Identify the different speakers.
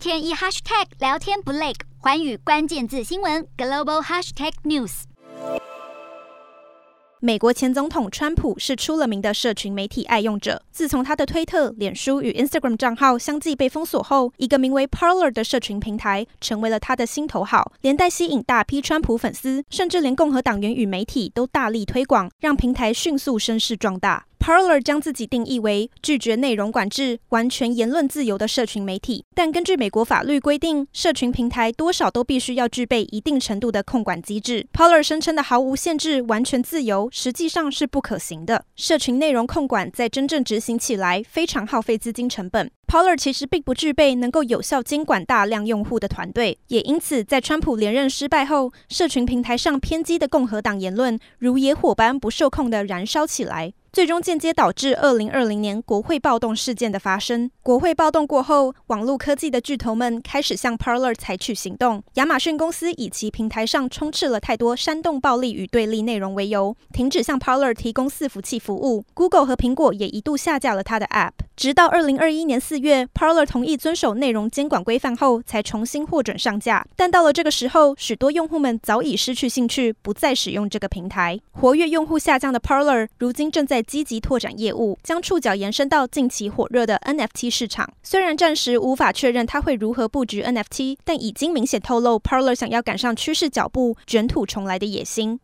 Speaker 1: 天一 hashtag 聊天不累，寰宇关键字新闻 global hashtag news。
Speaker 2: 美国前总统川普是出了名的社群媒体爱用者。自从他的推特、脸书与 Instagram 账号相继被封锁后，一个名为 Parler 的社群平台成为了他的心头好，连带吸引大批川普粉丝，甚至连共和党员与媒体都大力推广，让平台迅速声势壮大。Parler 将自己定义为拒绝内容管制、完全言论自由的社群媒体，但根据美国法律规定，社群平台多少都必须要具备一定程度的控管机制。Parler 声称的毫无限制、完全自由，实际上是不可行的。社群内容控管在真正执行起来非常耗费资金成本。Parler 其实并不具备能够有效监管大量用户的团队，也因此在川普连任失败后，社群平台上偏激的共和党言论如野火般不受控地燃烧起来。最终间接导致二零二零年国会暴动事件的发生。国会暴动过后，网络科技的巨头们开始向 Parler 采取行动。亚马逊公司以其平台上充斥了太多煽动暴力与对立内容为由，停止向 Parler 提供伺服器服务。Google 和苹果也一度下架了它的 App。直到二零二一年四月，Parler 同意遵守内容监管规范后，才重新获准上架。但到了这个时候，许多用户们早已失去兴趣，不再使用这个平台。活跃用户下降的 Parler，如今正在积极拓展业务，将触角延伸到近期火热的 NFT 市场。虽然暂时无法确认它会如何布局 NFT，但已经明显透露 Parler 想要赶上趋势脚步、卷土重来的野心。